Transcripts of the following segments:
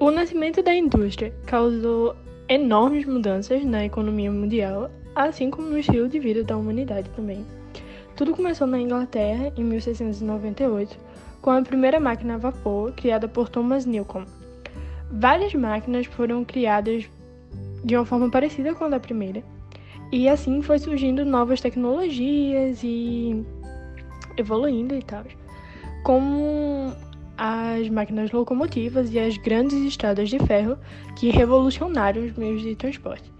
O nascimento da indústria causou enormes mudanças na economia mundial, assim como no estilo de vida da humanidade também. Tudo começou na Inglaterra em 1698, com a primeira máquina a vapor criada por Thomas Newcomen. Várias máquinas foram criadas de uma forma parecida com a da primeira, e assim foi surgindo novas tecnologias e evoluindo e tal, como as máquinas locomotivas e as grandes estradas de ferro que revolucionaram os meios de transporte.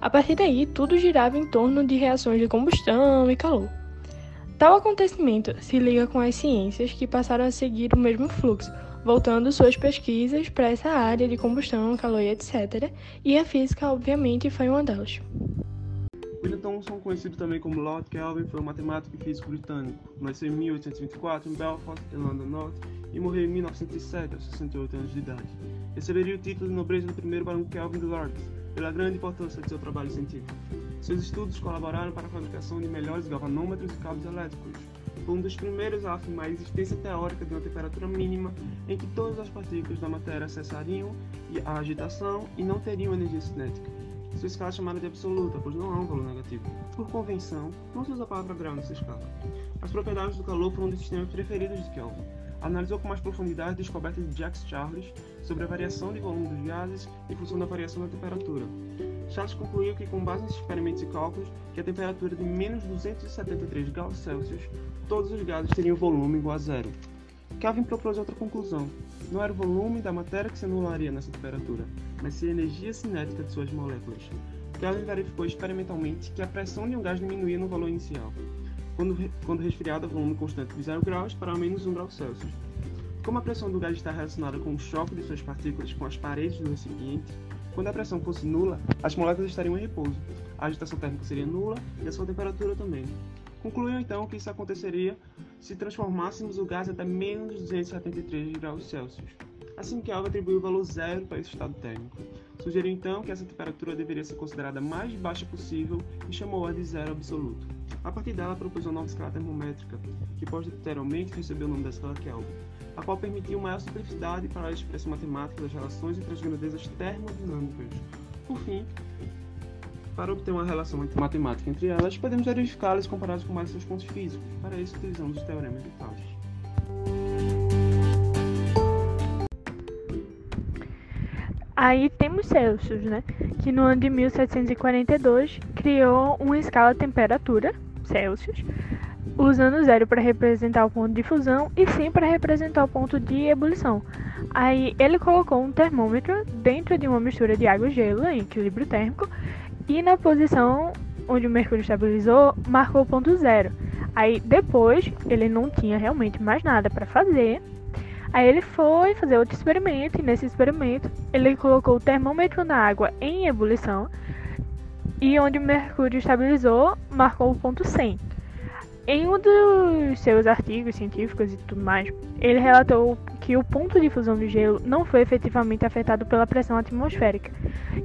A partir daí, tudo girava em torno de reações de combustão e calor. Tal acontecimento se liga com as ciências que passaram a seguir o mesmo fluxo, voltando suas pesquisas para essa área de combustão, calor e etc. E a física, obviamente, foi uma delas. William Thomson, conhecido também como Lord Kelvin, foi um matemático e físico britânico. Nasceu em 1824 em Belfast, Irlanda Norte, e morreu em 1907, aos 68 anos de idade. Receberia o título de nobreza do primeiro Barão Kelvin de Lords, pela grande importância de seu trabalho científico. Seus estudos colaboraram para a fabricação de melhores galvanômetros e cabos elétricos. Foi um dos primeiros a afirmar a existência teórica de uma temperatura mínima em que todas as partículas da matéria cessariam a agitação e não teriam energia cinética. Sua escala é chamada de absoluta, pois não há um valor negativo. Por convenção, não se usa a palavra grau nessa escala. As propriedades do calor foram um dos sistemas preferidos de Kelvin. Analisou com mais profundidade a descoberta de Jacques Charles sobre a variação de volume dos gases em função da variação da temperatura. Charles concluiu que, com base nesses experimentos e cálculos, que a temperatura de menos 273 graus Celsius, todos os gases teriam volume igual a zero. Kelvin propôs outra conclusão. Não era o volume da matéria que se anularia nessa temperatura, mas sim a energia cinética de suas moléculas. Kelvin verificou experimentalmente que a pressão de um gás diminuía no valor inicial, quando, quando resfriado a volume constante de 0 graus para menos 1 grau Celsius. Como a pressão do gás está relacionada com o choque de suas partículas com as paredes do recipiente, quando a pressão fosse nula, as moléculas estariam em repouso, a agitação térmica seria nula e a sua temperatura também. Concluiu então que isso aconteceria se transformássemos o gás até menos 273 graus Celsius. Assim que Kelvin atribuiu o valor zero para esse estado térmico. Sugeriu então que essa temperatura deveria ser considerada a mais baixa possível e chamou-a de zero absoluto. A partir dela, propôs uma nova escala termométrica, que posteriormente recebeu o nome da escala Kelvin, a qual permitiu maior simplicidade para a expressão matemática das relações entre as grandezas termodinâmicas. Por fim, para obter uma relação matemática entre elas, podemos verificá-las comparadas com mais seus pontos físicos. Para isso, utilizamos os teoremas de Cauchy. Aí temos Celsius, né? Que no ano de 1742 criou uma escala temperatura, Celsius, usando zero para representar o ponto de fusão e 100 para representar o ponto de ebulição. Aí ele colocou um termômetro dentro de uma mistura de água e gelo em equilíbrio térmico e na posição onde o mercúrio estabilizou, marcou o ponto zero. Aí depois ele não tinha realmente mais nada para fazer. Aí ele foi fazer outro experimento e nesse experimento ele colocou o termômetro na água em ebulição e onde o mercúrio estabilizou, marcou o ponto 100. Em um dos seus artigos científicos e tudo mais, ele relatou que o ponto de fusão do gelo não foi efetivamente afetado pela pressão atmosférica.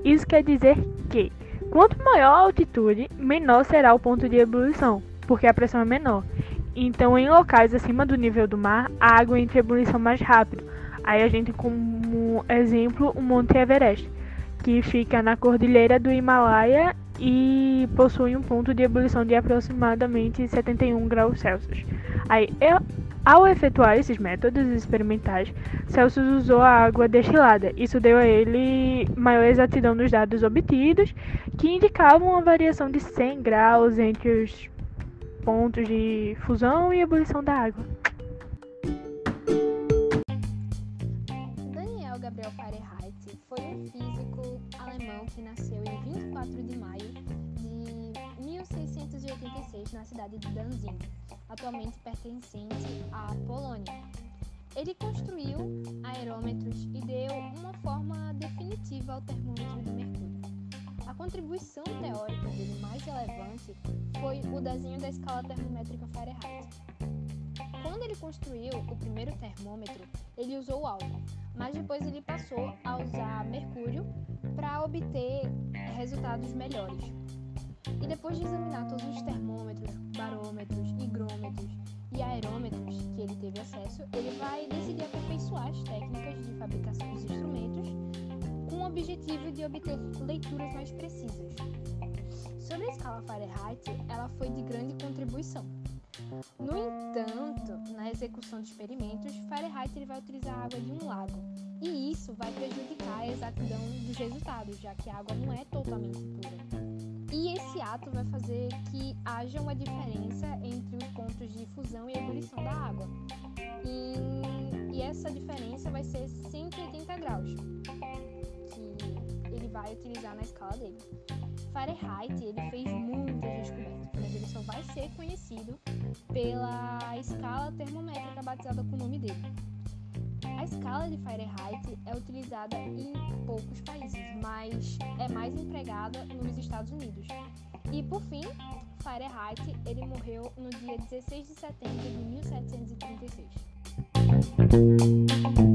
Isso quer dizer que Quanto maior a altitude, menor será o ponto de ebulição, porque a pressão é menor. Então, em locais acima do nível do mar, a água entra em ebulição mais rápido. Aí a gente tem como exemplo o Monte Everest, que fica na cordilheira do Himalaia e possui um ponto de ebulição de aproximadamente 71 graus Celsius. Aí, ao efetuar esses métodos experimentais, Celsius usou a água destilada. Isso deu a ele maior exatidão nos dados obtidos, que indicavam uma variação de 100 graus entre os pontos de fusão e ebulição da água. Daniel Gabriel Fahrenheit foi um físico alemão que nasceu em 24 de maio de 1686 na cidade de Danzig atualmente pertencente à Polônia. Ele construiu aerômetros e deu uma forma definitiva ao termômetro de mercúrio. A contribuição teórica dele mais relevante foi o desenho da escala termométrica Fahrenheit. Quando ele construiu o primeiro termômetro, ele usou álcool, mas depois ele passou a usar mercúrio para obter resultados melhores. E depois de examinar obter leituras mais precisas. Sobre a escala Fahrenheit, ela foi de grande contribuição. No entanto, na execução de experimentos, Fahrenheit ele vai utilizar a água de um lago, e isso vai prejudicar a exatidão dos resultados, já que a água não é totalmente pura. E esse ato vai fazer que haja uma diferença entre os pontos de fusão e ebulição da água. E, e essa diferença vai ser 180 graus, vai utilizar na escala dele. Fahrenheit ele fez muitas descobertas, mas ele só vai ser conhecido pela escala termométrica batizada com o nome dele. A escala de Fahrenheit é utilizada em poucos países, mas é mais empregada nos Estados Unidos. E por fim, Fahrenheit ele morreu no dia 16 de setembro de 1736.